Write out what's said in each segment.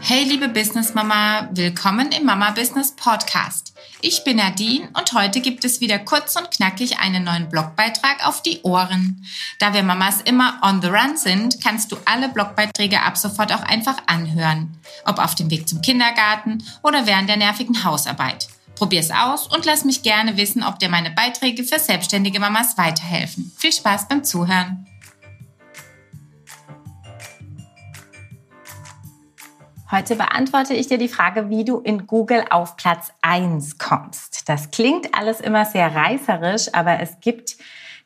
Hey liebe Business Mama, willkommen im Mama Business Podcast. Ich bin Nadine und heute gibt es wieder kurz und knackig einen neuen Blogbeitrag auf die Ohren. Da wir Mamas immer on the run sind, kannst du alle Blogbeiträge ab sofort auch einfach anhören. Ob auf dem Weg zum Kindergarten oder während der nervigen Hausarbeit. Probier's aus und lass mich gerne wissen, ob dir meine Beiträge für selbstständige Mamas weiterhelfen. Viel Spaß beim Zuhören. Heute beantworte ich dir die Frage, wie du in Google auf Platz 1 kommst. Das klingt alles immer sehr reißerisch, aber es gibt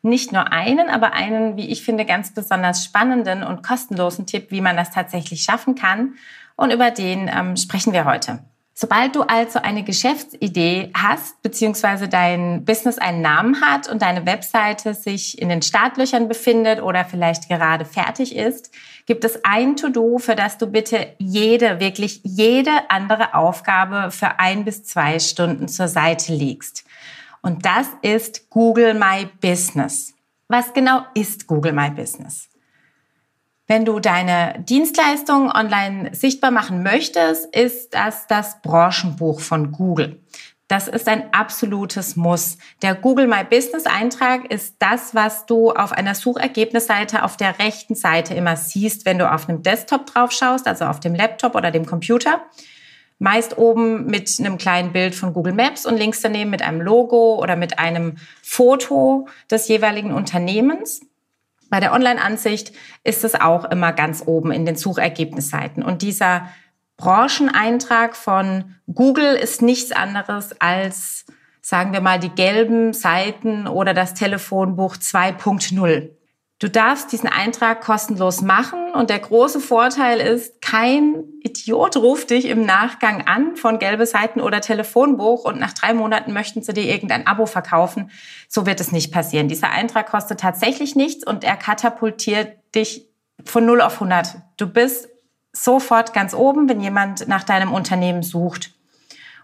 nicht nur einen, aber einen, wie ich finde, ganz besonders spannenden und kostenlosen Tipp, wie man das tatsächlich schaffen kann. Und über den ähm, sprechen wir heute. Sobald du also eine Geschäftsidee hast, beziehungsweise dein Business einen Namen hat und deine Webseite sich in den Startlöchern befindet oder vielleicht gerade fertig ist, gibt es ein To-Do, für das du bitte jede, wirklich jede andere Aufgabe für ein bis zwei Stunden zur Seite legst. Und das ist Google My Business. Was genau ist Google My Business? Wenn du deine Dienstleistungen online sichtbar machen möchtest, ist das das Branchenbuch von Google. Das ist ein absolutes Muss. Der Google My Business Eintrag ist das, was du auf einer Suchergebnisseite auf der rechten Seite immer siehst, wenn du auf einem Desktop drauf schaust, also auf dem Laptop oder dem Computer. Meist oben mit einem kleinen Bild von Google Maps und links daneben mit einem Logo oder mit einem Foto des jeweiligen Unternehmens. Bei der Online-Ansicht ist es auch immer ganz oben in den Suchergebnisseiten. Und dieser Brancheneintrag von Google ist nichts anderes als, sagen wir mal, die gelben Seiten oder das Telefonbuch 2.0. Du darfst diesen Eintrag kostenlos machen und der große Vorteil ist, kein Idiot ruft dich im Nachgang an von gelbe Seiten oder Telefonbuch und nach drei Monaten möchten sie dir irgendein Abo verkaufen. So wird es nicht passieren. Dieser Eintrag kostet tatsächlich nichts und er katapultiert dich von 0 auf 100. Du bist sofort ganz oben, wenn jemand nach deinem Unternehmen sucht.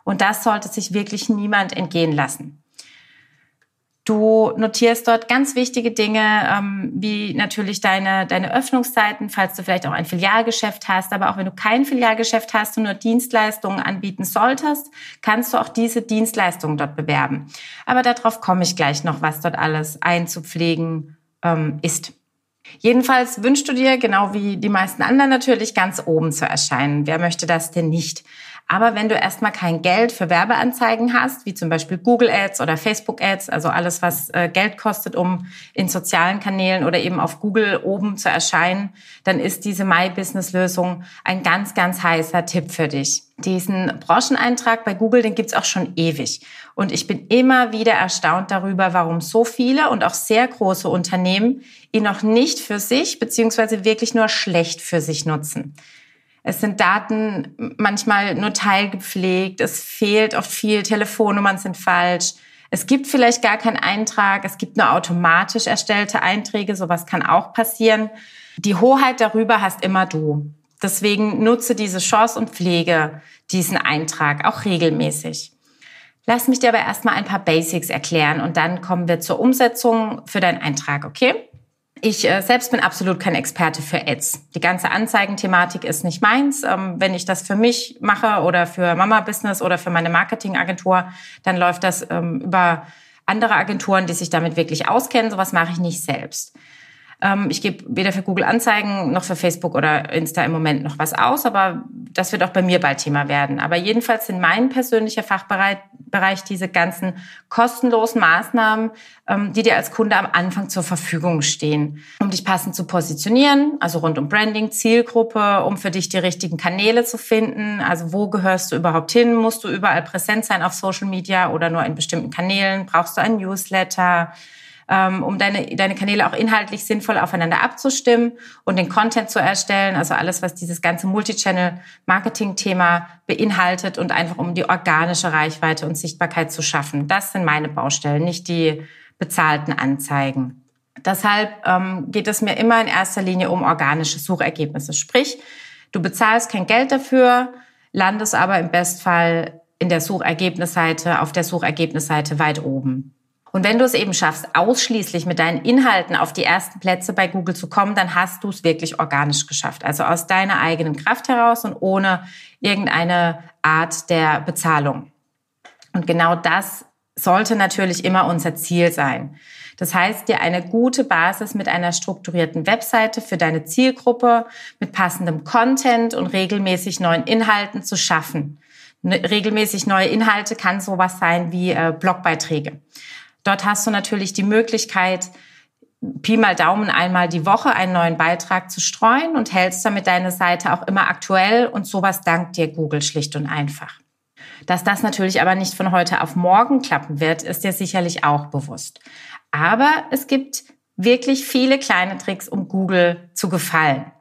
Und das sollte sich wirklich niemand entgehen lassen. Du notierst dort ganz wichtige Dinge, ähm, wie natürlich deine, deine Öffnungszeiten, falls du vielleicht auch ein Filialgeschäft hast. Aber auch wenn du kein Filialgeschäft hast und nur Dienstleistungen anbieten solltest, kannst du auch diese Dienstleistungen dort bewerben. Aber darauf komme ich gleich noch, was dort alles einzupflegen ähm, ist. Jedenfalls wünschst du dir, genau wie die meisten anderen natürlich, ganz oben zu erscheinen. Wer möchte das denn nicht? Aber wenn du erstmal kein Geld für Werbeanzeigen hast, wie zum Beispiel Google Ads oder Facebook Ads, also alles, was äh, Geld kostet, um in sozialen Kanälen oder eben auf Google oben zu erscheinen, dann ist diese My Business Lösung ein ganz, ganz heißer Tipp für dich. Diesen Brancheneintrag bei Google, den gibt's auch schon ewig. Und ich bin immer wieder erstaunt darüber, warum so viele und auch sehr große Unternehmen ihn noch nicht für sich beziehungsweise wirklich nur schlecht für sich nutzen. Es sind Daten manchmal nur teilgepflegt. Es fehlt oft viel. Telefonnummern sind falsch. Es gibt vielleicht gar keinen Eintrag. Es gibt nur automatisch erstellte Einträge. Sowas kann auch passieren. Die Hoheit darüber hast immer du. Deswegen nutze diese Chance und pflege diesen Eintrag auch regelmäßig. Lass mich dir aber erstmal ein paar Basics erklären und dann kommen wir zur Umsetzung für deinen Eintrag, okay? Ich äh, selbst bin absolut kein Experte für Ads. Die ganze Anzeigenthematik ist nicht meins. Ähm, wenn ich das für mich mache oder für Mama Business oder für meine Marketingagentur, dann läuft das ähm, über andere Agenturen, die sich damit wirklich auskennen. Sowas mache ich nicht selbst. Ähm, ich gebe weder für Google Anzeigen noch für Facebook oder Insta im Moment noch was aus, aber das wird auch bei mir bald Thema werden. Aber jedenfalls sind mein persönlicher Fachbereich Bereich diese ganzen kostenlosen Maßnahmen, ähm, die dir als Kunde am Anfang zur Verfügung stehen, um dich passend zu positionieren, also rund um Branding, Zielgruppe, um für dich die richtigen Kanäle zu finden. Also wo gehörst du überhaupt hin? Musst du überall präsent sein auf Social Media oder nur in bestimmten Kanälen? Brauchst du ein Newsletter? Ähm, um deine, deine Kanäle auch inhaltlich sinnvoll aufeinander abzustimmen und den Content zu erstellen. Also alles, was dieses ganze Multichannel-Marketing-Thema beinhaltet und einfach um die organische Reichweite und Sichtbarkeit zu schaffen. Das sind meine Baustellen, nicht die bezahlten Anzeigen. Deshalb ähm, geht es mir immer in erster Linie um organische Suchergebnisse. Sprich, du bezahlst kein Geld dafür, landest aber im Bestfall in der Suchergebnisseite, auf der Suchergebnisseite weit oben. Und wenn du es eben schaffst, ausschließlich mit deinen Inhalten auf die ersten Plätze bei Google zu kommen, dann hast du es wirklich organisch geschafft. Also aus deiner eigenen Kraft heraus und ohne irgendeine Art der Bezahlung. Und genau das sollte natürlich immer unser Ziel sein. Das heißt, dir eine gute Basis mit einer strukturierten Webseite für deine Zielgruppe, mit passendem Content und regelmäßig neuen Inhalten zu schaffen. Ne, regelmäßig neue Inhalte kann sowas sein wie äh, Blogbeiträge. Dort hast du natürlich die Möglichkeit, Pi mal Daumen einmal die Woche einen neuen Beitrag zu streuen und hältst damit deine Seite auch immer aktuell und sowas dankt dir Google schlicht und einfach. Dass das natürlich aber nicht von heute auf morgen klappen wird, ist dir sicherlich auch bewusst. Aber es gibt wirklich viele kleine Tricks, um Google zu gefallen.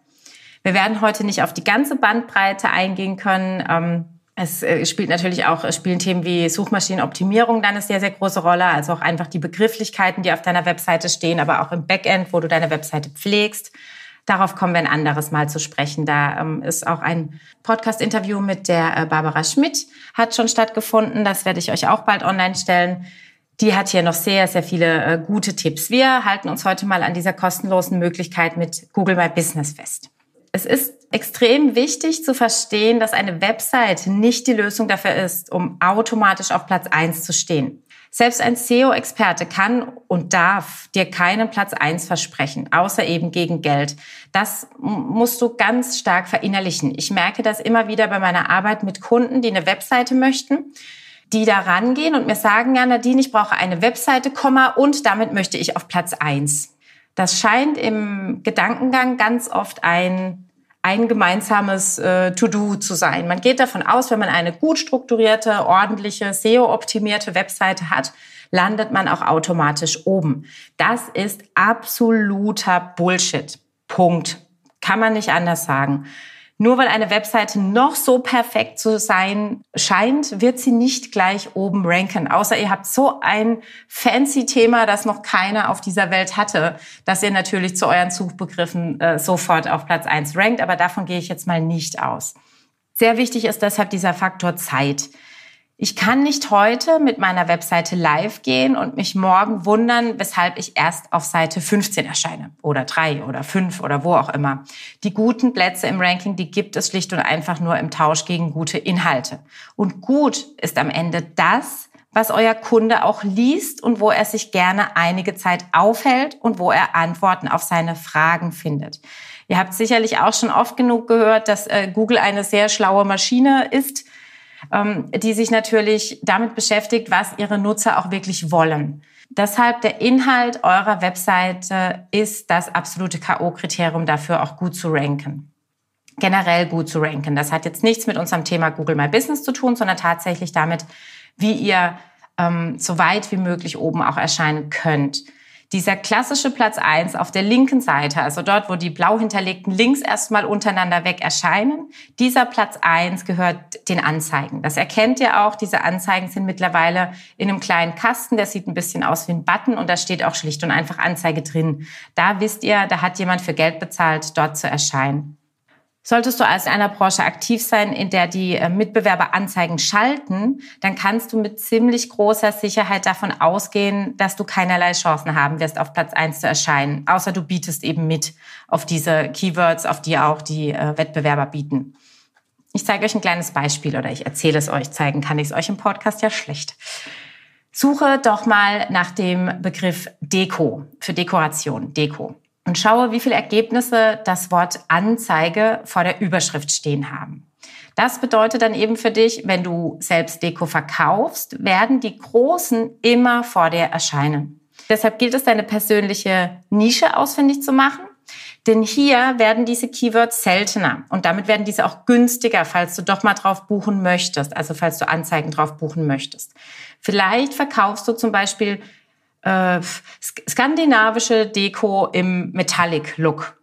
Wir werden heute nicht auf die ganze Bandbreite eingehen können. Es äh, spielt natürlich auch, spielen Themen wie Suchmaschinenoptimierung dann eine sehr, sehr große Rolle. Also auch einfach die Begrifflichkeiten, die auf deiner Webseite stehen, aber auch im Backend, wo du deine Webseite pflegst. Darauf kommen wir ein anderes Mal zu sprechen. Da ähm, ist auch ein Podcast-Interview mit der äh, Barbara Schmidt hat schon stattgefunden. Das werde ich euch auch bald online stellen. Die hat hier noch sehr, sehr viele äh, gute Tipps. Wir halten uns heute mal an dieser kostenlosen Möglichkeit mit Google My Business fest. Es ist extrem wichtig zu verstehen, dass eine Website nicht die Lösung dafür ist, um automatisch auf Platz eins zu stehen. Selbst ein SEO-Experte kann und darf dir keinen Platz eins versprechen, außer eben gegen Geld. Das musst du ganz stark verinnerlichen. Ich merke das immer wieder bei meiner Arbeit mit Kunden, die eine Webseite möchten, die da rangehen und mir sagen, ja, Nadine, ich brauche eine Webseite, Komma, und damit möchte ich auf Platz eins. Das scheint im Gedankengang ganz oft ein ein gemeinsames äh, To-Do zu sein. Man geht davon aus, wenn man eine gut strukturierte, ordentliche, SEO-optimierte Webseite hat, landet man auch automatisch oben. Das ist absoluter Bullshit. Punkt. Kann man nicht anders sagen. Nur weil eine Webseite noch so perfekt zu sein scheint, wird sie nicht gleich oben ranken. Außer ihr habt so ein fancy Thema, das noch keiner auf dieser Welt hatte, dass ihr natürlich zu euren Suchbegriffen äh, sofort auf Platz eins rankt. Aber davon gehe ich jetzt mal nicht aus. Sehr wichtig ist deshalb dieser Faktor Zeit. Ich kann nicht heute mit meiner Webseite live gehen und mich morgen wundern, weshalb ich erst auf Seite 15 erscheine oder drei oder fünf oder wo auch immer. Die guten Plätze im Ranking, die gibt es schlicht und einfach nur im Tausch gegen gute Inhalte. Und gut ist am Ende das, was euer Kunde auch liest und wo er sich gerne einige Zeit aufhält und wo er Antworten auf seine Fragen findet. Ihr habt sicherlich auch schon oft genug gehört, dass äh, Google eine sehr schlaue Maschine ist die sich natürlich damit beschäftigt, was ihre Nutzer auch wirklich wollen. Deshalb der Inhalt eurer Webseite ist das absolute KO-Kriterium dafür, auch gut zu ranken. Generell gut zu ranken. Das hat jetzt nichts mit unserem Thema Google My Business zu tun, sondern tatsächlich damit, wie ihr ähm, so weit wie möglich oben auch erscheinen könnt. Dieser klassische Platz eins auf der linken Seite, also dort, wo die blau hinterlegten Links erstmal untereinander weg erscheinen, dieser Platz eins gehört den Anzeigen. Das erkennt ihr auch. Diese Anzeigen sind mittlerweile in einem kleinen Kasten, der sieht ein bisschen aus wie ein Button und da steht auch schlicht und einfach Anzeige drin. Da wisst ihr, da hat jemand für Geld bezahlt, dort zu erscheinen. Solltest du als in einer Branche aktiv sein, in der die äh, Mitbewerber Anzeigen schalten, dann kannst du mit ziemlich großer Sicherheit davon ausgehen, dass du keinerlei Chancen haben wirst, auf Platz eins zu erscheinen, außer du bietest eben mit auf diese Keywords, auf die auch die äh, Wettbewerber bieten. Ich zeige euch ein kleines Beispiel oder ich erzähle es euch. Zeigen kann ich es euch im Podcast ja schlecht. Suche doch mal nach dem Begriff Deko für Dekoration, Deko und schaue, wie viele Ergebnisse das Wort Anzeige vor der Überschrift stehen haben. Das bedeutet dann eben für dich, wenn du selbst Deko verkaufst, werden die Großen immer vor dir erscheinen. Deshalb gilt es, deine persönliche Nische ausfindig zu machen. Denn hier werden diese Keywords seltener und damit werden diese auch günstiger, falls du doch mal drauf buchen möchtest, also falls du Anzeigen drauf buchen möchtest. Vielleicht verkaufst du zum Beispiel äh, skandinavische Deko im Metallic-Look.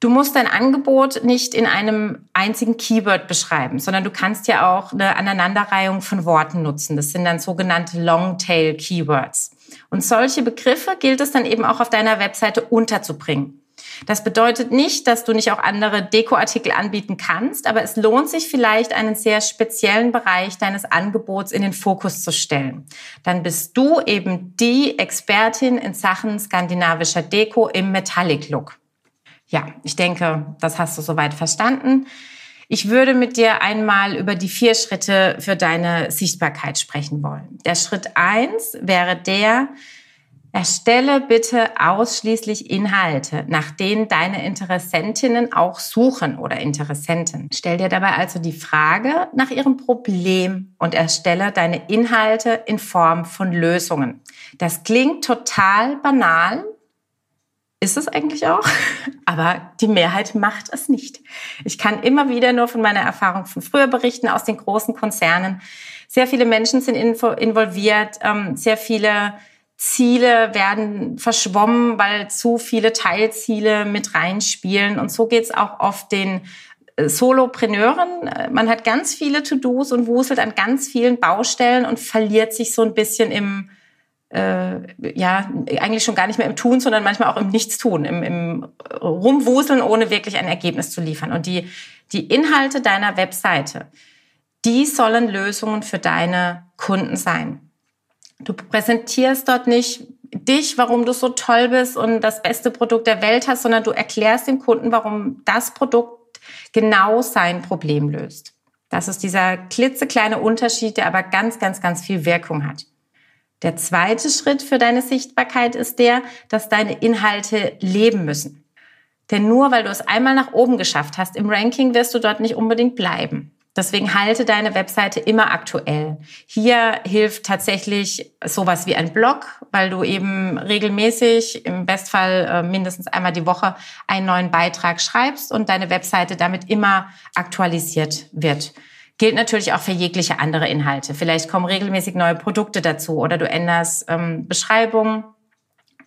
Du musst dein Angebot nicht in einem einzigen Keyword beschreiben, sondern du kannst ja auch eine Aneinanderreihung von Worten nutzen. Das sind dann sogenannte Longtail Keywords. Und solche Begriffe gilt es dann eben auch auf deiner Webseite unterzubringen. Das bedeutet nicht, dass du nicht auch andere Dekoartikel anbieten kannst, aber es lohnt sich vielleicht, einen sehr speziellen Bereich deines Angebots in den Fokus zu stellen. Dann bist du eben die Expertin in Sachen skandinavischer Deko im Metallic Look. Ja, ich denke, das hast du soweit verstanden. Ich würde mit dir einmal über die vier Schritte für deine Sichtbarkeit sprechen wollen. Der Schritt eins wäre der, Erstelle bitte ausschließlich Inhalte, nach denen deine Interessentinnen auch suchen oder Interessenten. Stell dir dabei also die Frage nach ihrem Problem und erstelle deine Inhalte in Form von Lösungen. Das klingt total banal, ist es eigentlich auch, aber die Mehrheit macht es nicht. Ich kann immer wieder nur von meiner Erfahrung von früher berichten aus den großen Konzernen. Sehr viele Menschen sind involviert, ähm, sehr viele Ziele werden verschwommen, weil zu viele Teilziele mit reinspielen. Und so geht's auch oft den äh, Solopreneuren. Man hat ganz viele To-Dos und wuselt an ganz vielen Baustellen und verliert sich so ein bisschen im, äh, ja, eigentlich schon gar nicht mehr im Tun, sondern manchmal auch im Nichtstun, im, im Rumwuseln, ohne wirklich ein Ergebnis zu liefern. Und die, die Inhalte deiner Webseite, die sollen Lösungen für deine Kunden sein. Du präsentierst dort nicht dich, warum du so toll bist und das beste Produkt der Welt hast, sondern du erklärst dem Kunden, warum das Produkt genau sein Problem löst. Das ist dieser klitzekleine Unterschied, der aber ganz, ganz, ganz viel Wirkung hat. Der zweite Schritt für deine Sichtbarkeit ist der, dass deine Inhalte leben müssen. Denn nur weil du es einmal nach oben geschafft hast im Ranking, wirst du dort nicht unbedingt bleiben. Deswegen halte deine Webseite immer aktuell. Hier hilft tatsächlich sowas wie ein Blog, weil du eben regelmäßig, im Bestfall äh, mindestens einmal die Woche, einen neuen Beitrag schreibst und deine Webseite damit immer aktualisiert wird. Gilt natürlich auch für jegliche andere Inhalte. Vielleicht kommen regelmäßig neue Produkte dazu oder du änderst ähm, Beschreibungen.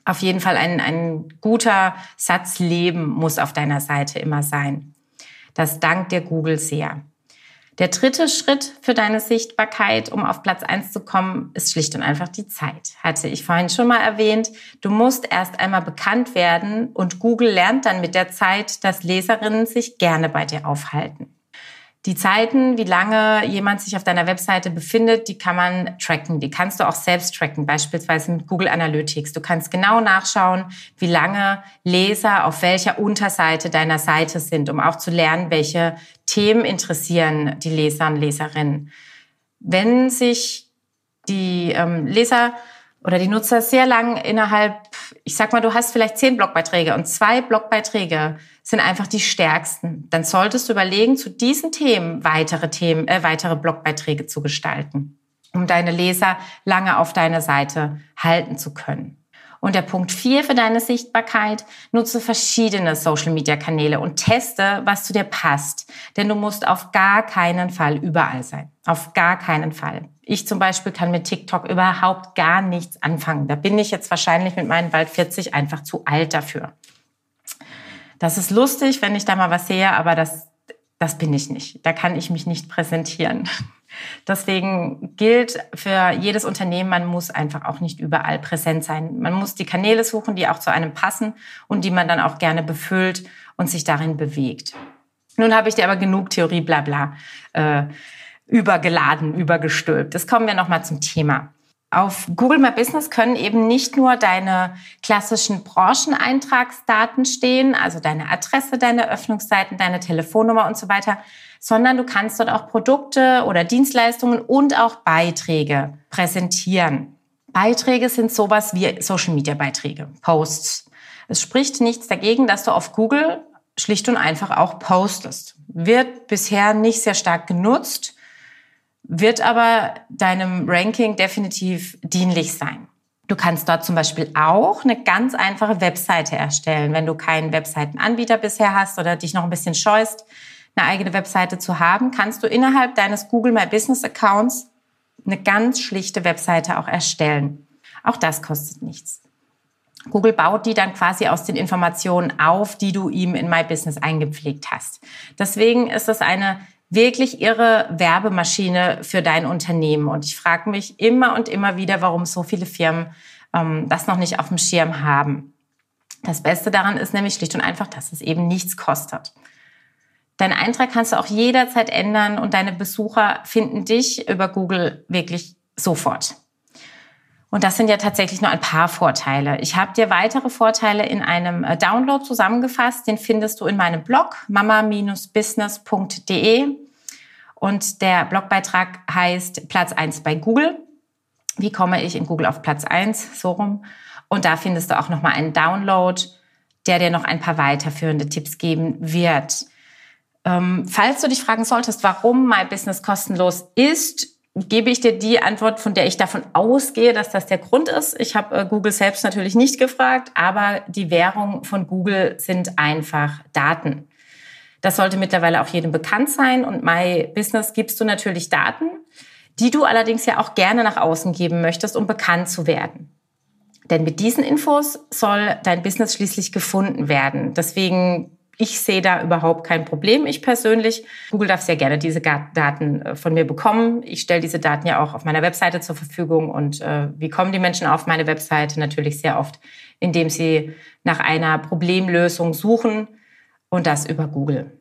Auf jeden Fall ein, ein guter Satz Leben muss auf deiner Seite immer sein. Das dankt dir Google sehr. Der dritte Schritt für deine Sichtbarkeit, um auf Platz eins zu kommen, ist schlicht und einfach die Zeit. Hatte ich vorhin schon mal erwähnt. Du musst erst einmal bekannt werden und Google lernt dann mit der Zeit, dass Leserinnen sich gerne bei dir aufhalten. Die Zeiten, wie lange jemand sich auf deiner Webseite befindet, die kann man tracken. Die kannst du auch selbst tracken, beispielsweise mit Google Analytics. Du kannst genau nachschauen, wie lange Leser auf welcher Unterseite deiner Seite sind, um auch zu lernen, welche Themen interessieren die Leser und Leserinnen. Wenn sich die ähm, Leser oder die Nutzer sehr lang innerhalb, ich sag mal, du hast vielleicht zehn Blogbeiträge und zwei Blogbeiträge sind einfach die stärksten. Dann solltest du überlegen, zu diesen Themen weitere Themen, äh, weitere Blogbeiträge zu gestalten, um deine Leser lange auf deine Seite halten zu können. Und der Punkt vier für deine Sichtbarkeit, nutze verschiedene Social-Media-Kanäle und teste, was zu dir passt. Denn du musst auf gar keinen Fall überall sein. Auf gar keinen Fall. Ich zum Beispiel kann mit TikTok überhaupt gar nichts anfangen. Da bin ich jetzt wahrscheinlich mit meinen bald 40 einfach zu alt dafür. Das ist lustig, wenn ich da mal was sehe, aber das, das bin ich nicht. Da kann ich mich nicht präsentieren. Deswegen gilt für jedes Unternehmen, man muss einfach auch nicht überall präsent sein. Man muss die Kanäle suchen, die auch zu einem passen und die man dann auch gerne befüllt und sich darin bewegt. Nun habe ich dir aber genug Theorie, bla bla, äh, übergeladen, übergestülpt. Jetzt kommen wir nochmal zum Thema. Auf Google My Business können eben nicht nur deine klassischen Brancheneintragsdaten stehen, also deine Adresse, deine Öffnungszeiten, deine Telefonnummer und so weiter, sondern du kannst dort auch Produkte oder Dienstleistungen und auch Beiträge präsentieren. Beiträge sind sowas wie Social Media Beiträge, Posts. Es spricht nichts dagegen, dass du auf Google schlicht und einfach auch postest. Wird bisher nicht sehr stark genutzt wird aber deinem Ranking definitiv dienlich sein. Du kannst dort zum Beispiel auch eine ganz einfache Webseite erstellen, wenn du keinen Webseitenanbieter bisher hast oder dich noch ein bisschen scheust, eine eigene Webseite zu haben, kannst du innerhalb deines Google My Business Accounts eine ganz schlichte Webseite auch erstellen. Auch das kostet nichts. Google baut die dann quasi aus den Informationen auf, die du ihm in My Business eingepflegt hast. Deswegen ist es eine wirklich irre Werbemaschine für dein Unternehmen. Und ich frage mich immer und immer wieder, warum so viele Firmen ähm, das noch nicht auf dem Schirm haben. Das Beste daran ist nämlich schlicht und einfach, dass es eben nichts kostet. Deinen Eintrag kannst du auch jederzeit ändern und deine Besucher finden dich über Google wirklich sofort. Und das sind ja tatsächlich nur ein paar Vorteile. Ich habe dir weitere Vorteile in einem äh, Download zusammengefasst. Den findest du in meinem Blog mama-business.de. Und der Blogbeitrag heißt Platz 1 bei Google. Wie komme ich in Google auf Platz 1? So rum. Und da findest du auch nochmal einen Download, der dir noch ein paar weiterführende Tipps geben wird. Ähm, falls du dich fragen solltest, warum My Business kostenlos ist, gebe ich dir die Antwort, von der ich davon ausgehe, dass das der Grund ist. Ich habe äh, Google selbst natürlich nicht gefragt, aber die Währung von Google sind einfach Daten. Das sollte mittlerweile auch jedem bekannt sein. Und My Business gibst du natürlich Daten, die du allerdings ja auch gerne nach außen geben möchtest, um bekannt zu werden. Denn mit diesen Infos soll dein Business schließlich gefunden werden. Deswegen ich sehe da überhaupt kein Problem, ich persönlich. Google darf sehr gerne diese Daten äh, von mir bekommen. Ich stelle diese Daten ja auch auf meiner Webseite zur Verfügung. Und äh, wie kommen die Menschen auf meine Webseite? Natürlich sehr oft, indem sie nach einer Problemlösung suchen und das über Google.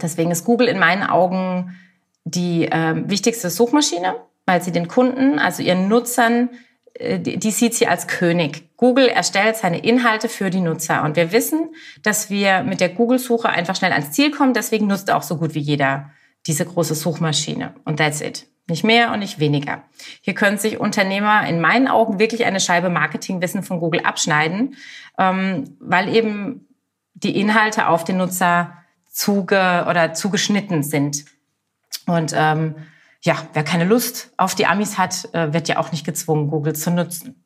Deswegen ist Google in meinen Augen die äh, wichtigste Suchmaschine, weil sie den Kunden, also ihren Nutzern, äh, die sieht sie als König. Google erstellt seine Inhalte für die Nutzer. Und wir wissen, dass wir mit der Google-Suche einfach schnell ans Ziel kommen. Deswegen nutzt auch so gut wie jeder diese große Suchmaschine. Und that's it. Nicht mehr und nicht weniger. Hier können sich Unternehmer in meinen Augen wirklich eine Scheibe Marketingwissen von Google abschneiden, ähm, weil eben die Inhalte auf den Nutzer zuge oder zugeschnitten sind. Und ähm, ja, wer keine Lust auf die Amis hat, äh, wird ja auch nicht gezwungen, Google zu nutzen.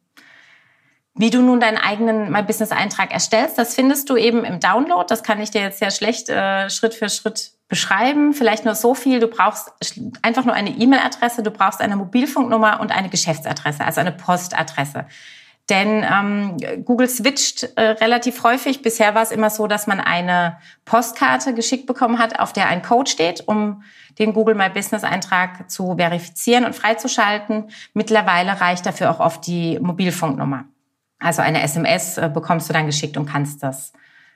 Wie du nun deinen eigenen My Business Eintrag erstellst, das findest du eben im Download. Das kann ich dir jetzt sehr schlecht äh, Schritt für Schritt beschreiben. Vielleicht nur so viel. Du brauchst einfach nur eine E-Mail-Adresse, du brauchst eine Mobilfunknummer und eine Geschäftsadresse, also eine Postadresse. Denn ähm, Google switcht äh, relativ häufig. Bisher war es immer so, dass man eine Postkarte geschickt bekommen hat, auf der ein Code steht, um den Google My Business Eintrag zu verifizieren und freizuschalten. Mittlerweile reicht dafür auch oft die Mobilfunknummer. Also eine SMS äh, bekommst du dann geschickt und kannst das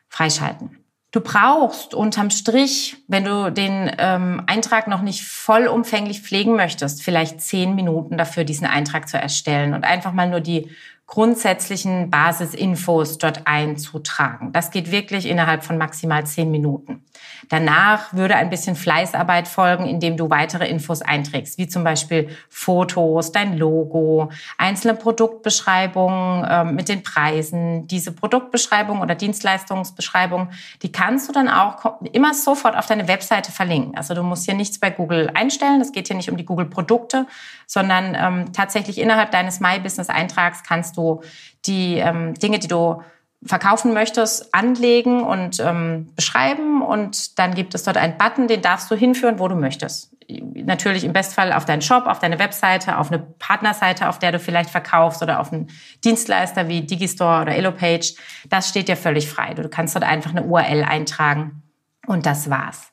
freischalten. Du brauchst unterm Strich, wenn du den ähm, Eintrag noch nicht vollumfänglich pflegen möchtest, vielleicht zehn Minuten dafür, diesen Eintrag zu erstellen und einfach mal nur die grundsätzlichen Basisinfos dort einzutragen. Das geht wirklich innerhalb von maximal zehn Minuten. Danach würde ein bisschen Fleißarbeit folgen, indem du weitere Infos einträgst, wie zum Beispiel Fotos, dein Logo, einzelne Produktbeschreibungen äh, mit den Preisen. Diese Produktbeschreibung oder Dienstleistungsbeschreibung, die kannst du dann auch immer sofort auf deine Webseite verlinken. Also du musst hier nichts bei Google einstellen. Es geht hier nicht um die Google-Produkte, sondern ähm, tatsächlich innerhalb deines My Business-Eintrags kannst du die ähm, Dinge, die du verkaufen möchtest, anlegen und ähm, beschreiben und dann gibt es dort einen Button, den darfst du hinführen, wo du möchtest. Natürlich im Bestfall auf deinen Shop, auf deine Webseite, auf eine Partnerseite, auf der du vielleicht verkaufst oder auf einen Dienstleister wie Digistore oder Elopage. Das steht dir völlig frei. Du kannst dort einfach eine URL eintragen und das war's.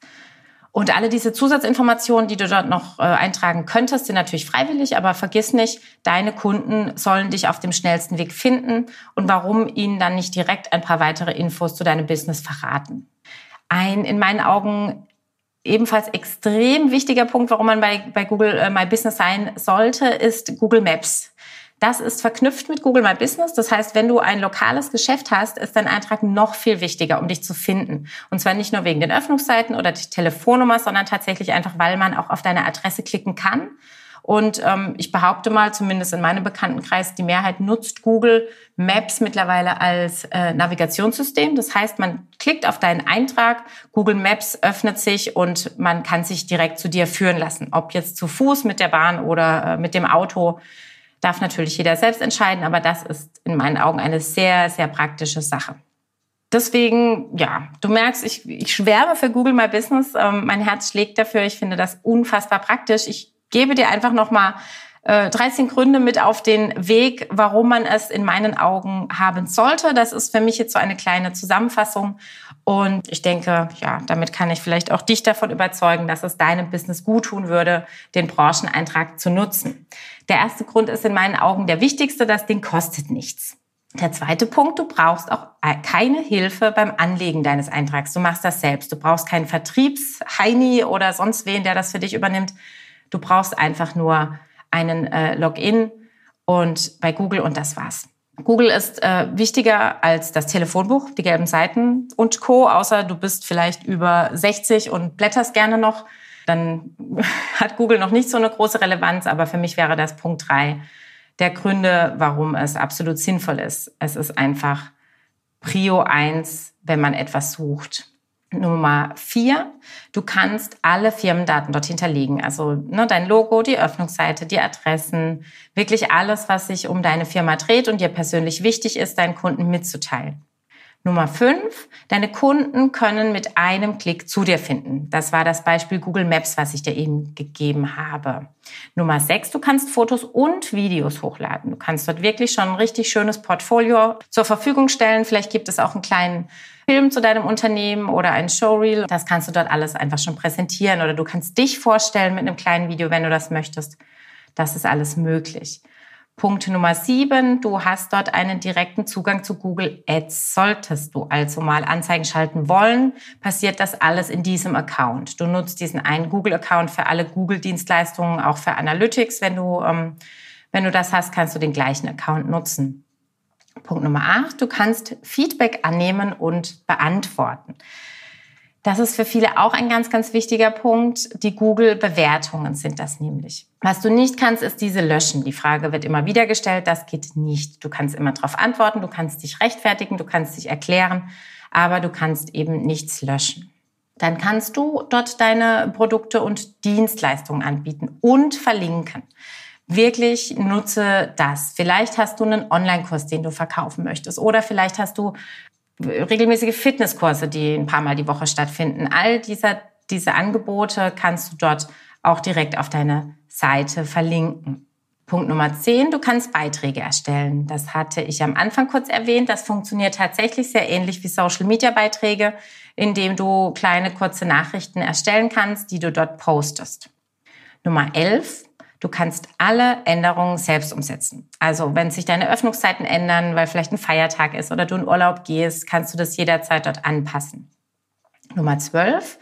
Und alle diese Zusatzinformationen, die du dort noch äh, eintragen könntest, sind natürlich freiwillig, aber vergiss nicht, deine Kunden sollen dich auf dem schnellsten Weg finden und warum ihnen dann nicht direkt ein paar weitere Infos zu deinem Business verraten. Ein in meinen Augen ebenfalls extrem wichtiger Punkt, warum man bei, bei Google äh, My Business sein sollte, ist Google Maps. Das ist verknüpft mit Google My Business. Das heißt, wenn du ein lokales Geschäft hast, ist dein Eintrag noch viel wichtiger, um dich zu finden. Und zwar nicht nur wegen den Öffnungszeiten oder der Telefonnummer, sondern tatsächlich einfach, weil man auch auf deine Adresse klicken kann. Und ähm, ich behaupte mal, zumindest in meinem Bekanntenkreis, die Mehrheit nutzt Google Maps mittlerweile als äh, Navigationssystem. Das heißt, man klickt auf deinen Eintrag, Google Maps öffnet sich und man kann sich direkt zu dir führen lassen. Ob jetzt zu Fuß, mit der Bahn oder äh, mit dem Auto. Darf natürlich jeder selbst entscheiden, aber das ist in meinen Augen eine sehr, sehr praktische Sache. Deswegen, ja, du merkst, ich, ich schwärme für Google My Business. Ähm, mein Herz schlägt dafür. Ich finde das unfassbar praktisch. Ich gebe dir einfach nochmal 13 Gründe mit auf den Weg, warum man es in meinen Augen haben sollte. Das ist für mich jetzt so eine kleine Zusammenfassung. Und ich denke, ja, damit kann ich vielleicht auch dich davon überzeugen, dass es deinem Business gut tun würde, den Brancheneintrag zu nutzen. Der erste Grund ist in meinen Augen der wichtigste, das Ding kostet nichts. Der zweite Punkt, du brauchst auch keine Hilfe beim Anlegen deines Eintrags. Du machst das selbst. Du brauchst keinen Vertriebsheini oder sonst wen, der das für dich übernimmt. Du brauchst einfach nur einen äh, Login und bei Google und das war's. Google ist äh, wichtiger als das Telefonbuch, die gelben Seiten und Co. Außer du bist vielleicht über 60 und blätterst gerne noch, dann hat Google noch nicht so eine große Relevanz. Aber für mich wäre das Punkt drei der Gründe, warum es absolut sinnvoll ist. Es ist einfach Prio eins, wenn man etwas sucht. Nummer vier, du kannst alle Firmendaten dort hinterlegen. Also ne, dein Logo, die Öffnungsseite, die Adressen, wirklich alles, was sich um deine Firma dreht und dir persönlich wichtig ist, deinen Kunden mitzuteilen. Nummer fünf, deine Kunden können mit einem Klick zu dir finden. Das war das Beispiel Google Maps, was ich dir eben gegeben habe. Nummer sechs, du kannst Fotos und Videos hochladen. Du kannst dort wirklich schon ein richtig schönes Portfolio zur Verfügung stellen. Vielleicht gibt es auch einen kleinen Film zu deinem Unternehmen oder ein Showreel. Das kannst du dort alles einfach schon präsentieren oder du kannst dich vorstellen mit einem kleinen Video, wenn du das möchtest. Das ist alles möglich. Punkt Nummer sieben, du hast dort einen direkten Zugang zu Google Ads. Solltest du also mal Anzeigen schalten wollen, passiert das alles in diesem Account. Du nutzt diesen einen Google-Account für alle Google-Dienstleistungen, auch für Analytics. Wenn du, ähm, wenn du das hast, kannst du den gleichen Account nutzen. Punkt Nummer acht, du kannst Feedback annehmen und beantworten. Das ist für viele auch ein ganz, ganz wichtiger Punkt. Die Google-Bewertungen sind das nämlich. Was du nicht kannst, ist diese löschen. Die Frage wird immer wieder gestellt. Das geht nicht. Du kannst immer darauf antworten. Du kannst dich rechtfertigen. Du kannst dich erklären. Aber du kannst eben nichts löschen. Dann kannst du dort deine Produkte und Dienstleistungen anbieten und verlinken. Wirklich nutze das. Vielleicht hast du einen Online-Kurs, den du verkaufen möchtest. Oder vielleicht hast du regelmäßige Fitnesskurse, die ein paar Mal die Woche stattfinden. All dieser, diese Angebote kannst du dort auch direkt auf deine Seite verlinken. Punkt Nummer 10, du kannst Beiträge erstellen. Das hatte ich am Anfang kurz erwähnt. Das funktioniert tatsächlich sehr ähnlich wie Social-Media-Beiträge, indem du kleine kurze Nachrichten erstellen kannst, die du dort postest. Nummer 11, Du kannst alle Änderungen selbst umsetzen. Also wenn sich deine Öffnungszeiten ändern, weil vielleicht ein Feiertag ist oder du in Urlaub gehst, kannst du das jederzeit dort anpassen. Nummer 12.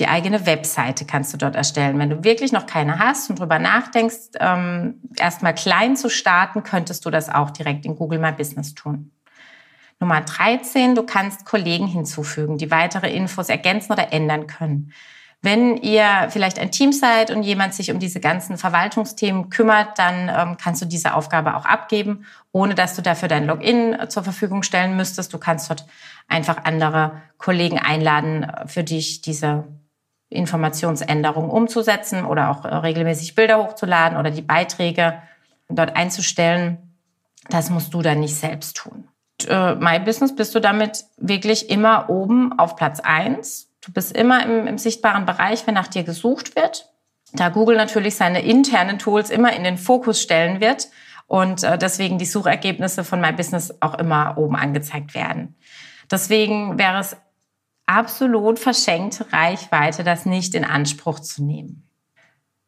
Die eigene Webseite kannst du dort erstellen. Wenn du wirklich noch keine hast und drüber nachdenkst, ähm, erstmal klein zu starten, könntest du das auch direkt in Google My Business tun. Nummer 13, du kannst Kollegen hinzufügen, die weitere Infos ergänzen oder ändern können. Wenn ihr vielleicht ein Team seid und jemand sich um diese ganzen Verwaltungsthemen kümmert, dann ähm, kannst du diese Aufgabe auch abgeben, ohne dass du dafür dein Login äh, zur Verfügung stellen müsstest. Du kannst dort einfach andere Kollegen einladen, äh, für dich diese Informationsänderung umzusetzen oder auch äh, regelmäßig Bilder hochzuladen oder die Beiträge dort einzustellen. Das musst du dann nicht selbst tun. My Business bist du damit wirklich immer oben auf Platz eins Du bist immer im, im sichtbaren Bereich, wenn nach dir gesucht wird. Da Google natürlich seine internen Tools immer in den Fokus stellen wird und äh, deswegen die Suchergebnisse von My Business auch immer oben angezeigt werden. Deswegen wäre es absolut verschenkt, Reichweite das nicht in Anspruch zu nehmen.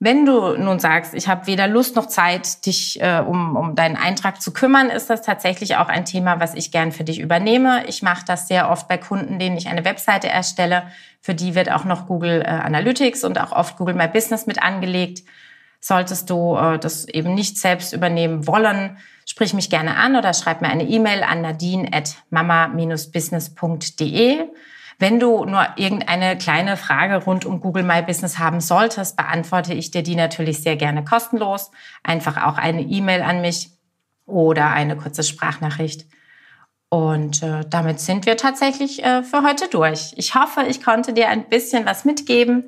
Wenn du nun sagst, ich habe weder Lust noch Zeit, dich äh, um, um deinen Eintrag zu kümmern, ist das tatsächlich auch ein Thema, was ich gern für dich übernehme. Ich mache das sehr oft bei Kunden, denen ich eine Webseite erstelle. Für die wird auch noch Google äh, Analytics und auch oft Google My Business mit angelegt. Solltest du äh, das eben nicht selbst übernehmen wollen, sprich mich gerne an oder schreib mir eine E-Mail an nadine@mama-business.de. Wenn du nur irgendeine kleine Frage rund um Google My Business haben solltest, beantworte ich dir die natürlich sehr gerne kostenlos. Einfach auch eine E-Mail an mich oder eine kurze Sprachnachricht. Und äh, damit sind wir tatsächlich äh, für heute durch. Ich hoffe, ich konnte dir ein bisschen was mitgeben.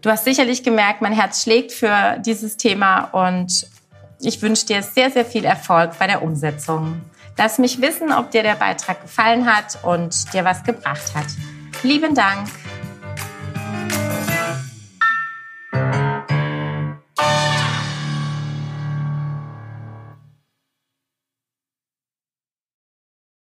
Du hast sicherlich gemerkt, mein Herz schlägt für dieses Thema und ich wünsche dir sehr, sehr viel Erfolg bei der Umsetzung. Lass mich wissen, ob dir der Beitrag gefallen hat und dir was gebracht hat. Lieben Dank.